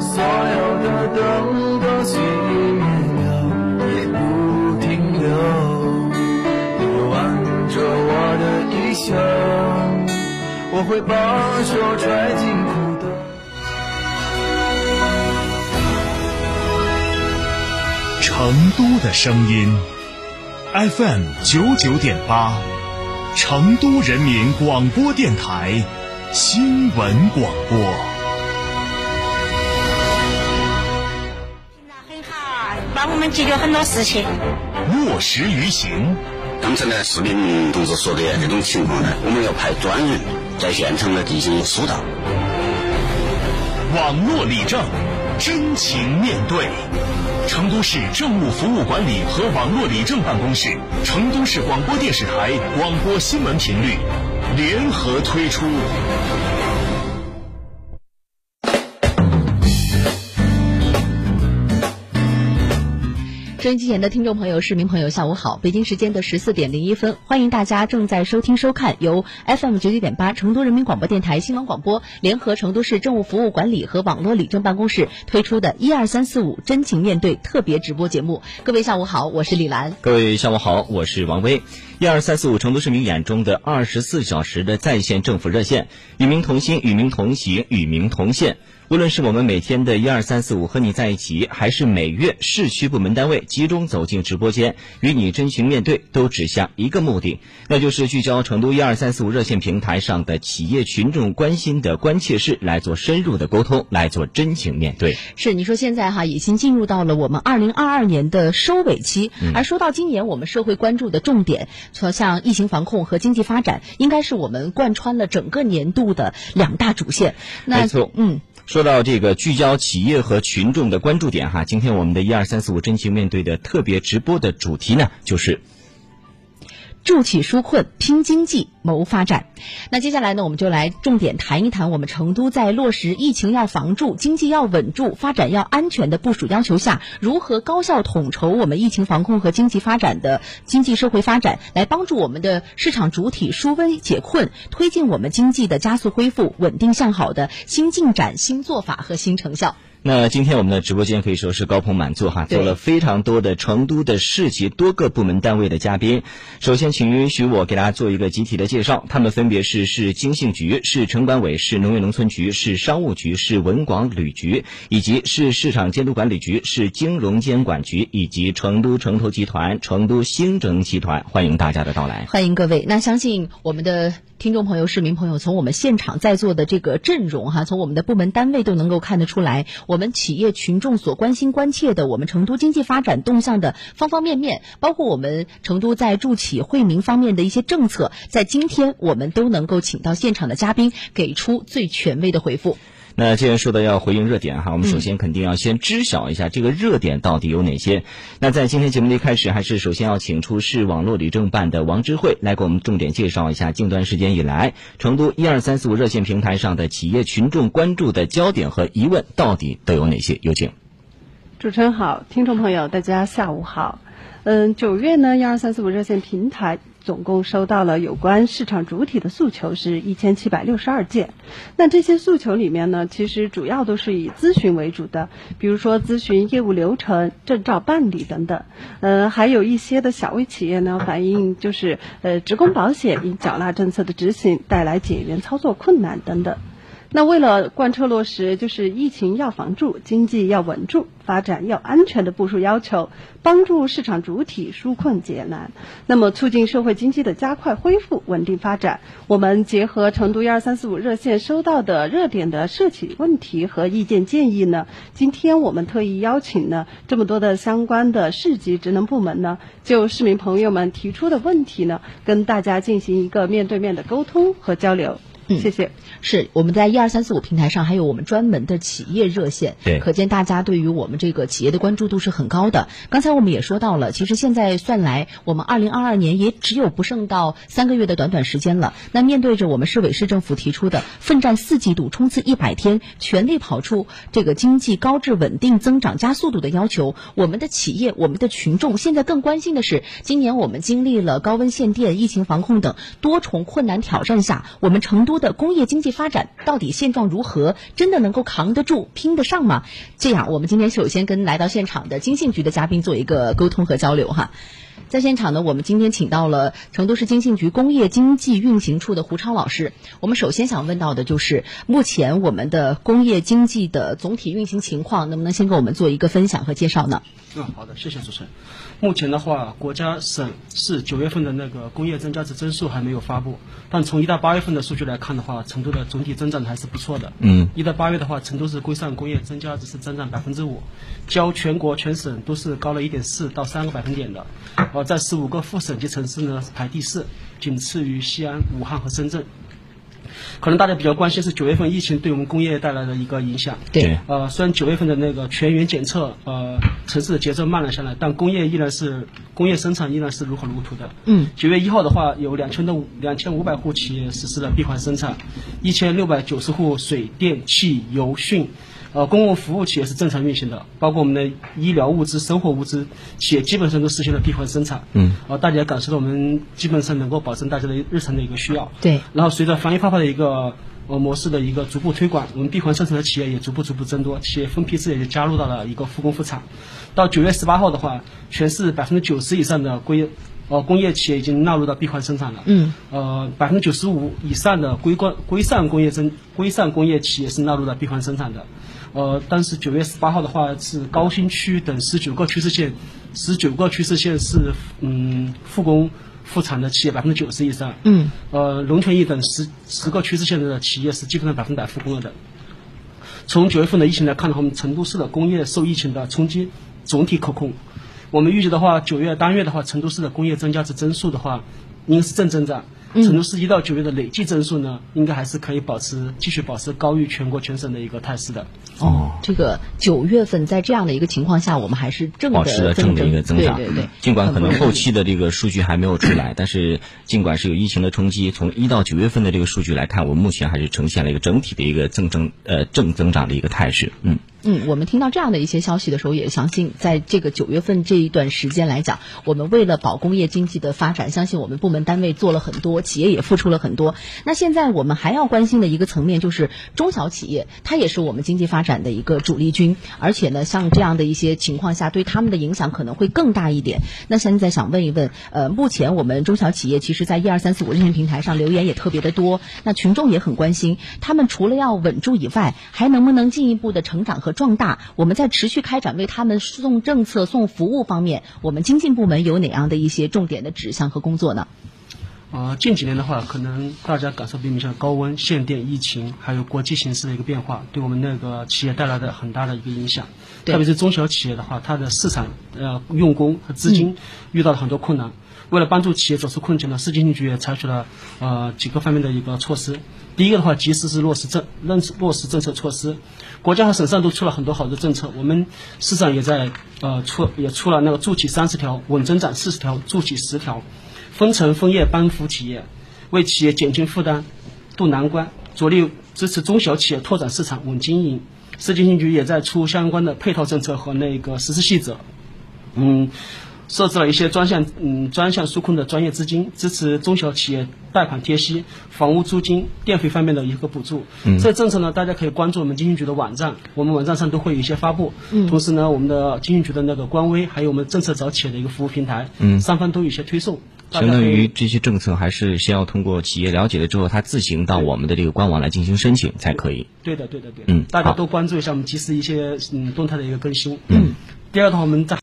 所有的灯都熄灭了，也不停留，你挽着我的衣袖，我会把手揣进裤兜。成都的声音，FM 九九点八，成都人民广播电台新闻广播。帮我们解决很多事情。落实于行，刚才呢，市民同志说的这种情况呢，我们要派专人在现场呢进行疏导。网络理政，真情面对。成都市政务服务管理和网络理政办公室、成都市广播电视台广播新闻频率联合推出。收音机前的听众朋友、市民朋友，下午好！北京时间的十四点零一分，欢迎大家正在收听收看由 FM 九九点八成都人民广播电台新闻广播联合成都市政务服务管理和网络理政办公室推出的“一二三四五真情面对”特别直播节目。各位下午好，我是李兰。各位下午好，我是王威。一二三四五成都市民眼中的二十四小时的在线政府热线，与民同心，与民同行，与民同线。无论是我们每天的一二三四五和你在一起，还是每月市区部门单位集中走进直播间与你真情面对，都指向一个目的，那就是聚焦成都一二三四五热线平台上的企业群众关心的关切事，来做深入的沟通，来做真情面对。是你说现在哈已经进入到了我们二零二二年的收尾期，而说到今年我们社会关注的重点，说像疫情防控和经济发展，应该是我们贯穿了整个年度的两大主线。没错，嗯。说到这个聚焦企业和群众的关注点哈，今天我们的一二三四五真情面对的特别直播的主题呢，就是。助企纾困，拼经济，谋发展。那接下来呢，我们就来重点谈一谈我们成都在落实疫情要防住、经济要稳住、发展要安全的部署要求下，如何高效统筹我们疫情防控和经济发展的经济社会发展，来帮助我们的市场主体纾危解困，推进我们经济的加速恢复、稳定向好的新进展、新做法和新成效。那今天我们的直播间可以说是高朋满座哈，做了非常多的成都的市级多个部门单位的嘉宾。首先，请允许我给大家做一个集体的介绍，他们分别是市经信局、市城管委、市农业农村局、市商务局、市文广旅局，以及市市场监督管理局、市金融监管局，以及成都城投集团、成都新城集团。欢迎大家的到来，欢迎各位。那相信我们的。听众朋友、市民朋友，从我们现场在座的这个阵容哈，从我们的部门单位都能够看得出来，我们企业群众所关心关切的，我们成都经济发展动向的方方面面，包括我们成都在助企惠民方面的一些政策，在今天我们都能够请到现场的嘉宾，给出最权威的回复。那既然说到要回应热点哈，我们首先肯定要先知晓一下这个热点到底有哪些。那在今天节目的一开始，还是首先要请出市网络理政办的王智慧来给我们重点介绍一下近段时间以来成都一二三四五热线平台上的企业群众关注的焦点和疑问到底都有哪些。有请。主持人好，听众朋友大家下午好。嗯，九月呢，一二三四五热线平台。总共收到了有关市场主体的诉求是一千七百六十二件，那这些诉求里面呢，其实主要都是以咨询为主的，比如说咨询业务流程、证照办理等等，呃，还有一些的小微企业呢反映就是呃职工保险因缴纳政策的执行带来减员操作困难等等。那为了贯彻落实，就是疫情要防住，经济要稳住，发展要安全的部署要求，帮助市场主体纾困解难，那么促进社会经济的加快恢复、稳定发展。我们结合成都一二三四五热线收到的热点的涉企问题和意见建议呢，今天我们特意邀请呢这么多的相关的市级职能部门呢，就市民朋友们提出的问题呢，跟大家进行一个面对面的沟通和交流。谢谢。是我们在一二三四五平台上还有我们专门的企业热线，对，可见大家对于我们这个企业的关注度是很高的。刚才我们也说到了，其实现在算来，我们二零二二年也只有不剩到三个月的短短时间了。那面对着我们市委市政府提出的奋战四季度、冲刺一百天、全力跑出这个经济高质稳定增长加速度的要求，我们的企业、我们的群众现在更关心的是，今年我们经历了高温限电、疫情防控等多重困难挑战下，我们成都。的工业经济发展到底现状如何？真的能够扛得住、拼得上吗？这样，我们今天首先跟来到现场的经信局的嘉宾做一个沟通和交流哈。在现场呢，我们今天请到了成都市经信局工业经济运行处的胡超老师。我们首先想问到的就是目前我们的工业经济的总体运行情况，能不能先给我们做一个分享和介绍呢？嗯，好的，谢谢主持人。目前的话，国家、省、市九月份的那个工业增加值增速还没有发布，但从一到八月份的数据来看的话，成都的总体增长还是不错的。嗯，一到八月的话，成都市规上工业增加值是增长百分之五，较全国全省都是高了一点四到三个百分点的。而，在十五个副省级城市呢排第四，仅次于西安、武汉和深圳。可能大家比较关心是九月份疫情对我们工业带来的一个影响。对。呃，虽然九月份的那个全员检测，呃，城市的节奏慢了下来，但工业依然是工业生产依然是如火如荼的。嗯。九月一号的话，有两千多两千五百户企业实施了闭环生产，一千六百九十户水电气油汛。呃，公共服务企业是正常运行的，包括我们的医疗物资、生活物资企业基本上都实现了闭环生产。嗯。呃，大家感受到我们基本上能够保证大家的日常的一个需要。对。然后随着防疫泡泡的一个呃模式的一个逐步推广，我们闭环生产的企业也逐步逐步增多，企业分批次也就加入到了一个复工复产。到九月十八号的话，全市百分之九十以上的规呃工业企业已经纳入到闭环生产了。嗯。呃，百分之九十五以上的规规规上工业增规上工业企业是纳入到闭环生产的。呃，但是九月十八号的话，是高新区等十九个区市县，十九个区市县是嗯复工复产的企业百分之九十以上。嗯。呃，龙泉驿等十十个区市县的企业是基本上百分百复工了的。从九月份的疫情来看的话，我们成都市的工业受疫情的冲击总体可控。我们预计的话，九月单月的话，成都市的工业增加值增速的话，应该是正增长。成都市一到九月的累计增速呢，应该还是可以保持继续保持高于全国全省的一个态势的。哦，这个九月份在这样的一个情况下，我们还是正的保持了正的一个增长。对对对。尽管可能后期的这个数据还没有出来，但是尽管是有疫情的冲击，从一到九月份的这个数据来看，我们目前还是呈现了一个整体的一个正增呃正增长的一个态势。嗯。嗯，我们听到这样的一些消息的时候，也相信在这个九月份这一段时间来讲，我们为了保工业经济的发展，相信我们部门单位做了很多，企业也付出了很多。那现在我们还要关心的一个层面就是中小企业，它也是我们经济发展的一个主力军，而且呢，像这样的一些情况下，对他们的影响可能会更大一点。那现在想问一问，呃，目前我们中小企业其实，在一二三四五热线平台上留言也特别的多，那群众也很关心，他们除了要稳住以外，还能不能进一步的成长和壮大？我们在持续开展为他们送政策、送服务方面，我们经信部门有哪样的一些重点的指向和工作呢？呃，近几年的话，可能大家感受比较明显，高温、限电、疫情，还有国际形势的一个变化，对我们那个企业带来的很大的一个影响。特别是中小企业的话，它的市场、呃用工和资金遇到了很多困难。为了帮助企业走出困境呢，市经信局也采取了呃几个方面的一个措施。第一个的话，及时是落实政认落实政策措施，国家和省上都出了很多好的政策，我们市上也在呃出也出了那个筑起三十条，稳增长四十条，筑起十条，分层分业帮扶企业，为企业减轻负担、渡难关，着力支持中小企业拓展市场、稳经营。市经信局也在出相关的配套政策和那个实施细则，嗯。设置了一些专项嗯专项纾困的专业资金，支持中小企业贷款贴息、房屋租金、电费方面的一个补助。嗯，这政策呢，大家可以关注我们经信局的网站，我们网站上都会有一些发布。嗯，同时呢，我们的经信局的那个官微，还有我们政策找企业的一个服务平台，嗯，三方都有一些推送。相当于这些政策还是先要通过企业了解了之后，他自行到我们的这个官网来进行申请才可以。对的，对的，对。嗯，大家多关注一下我们及时一些嗯动态的一个更新。嗯，第二的话，我们在。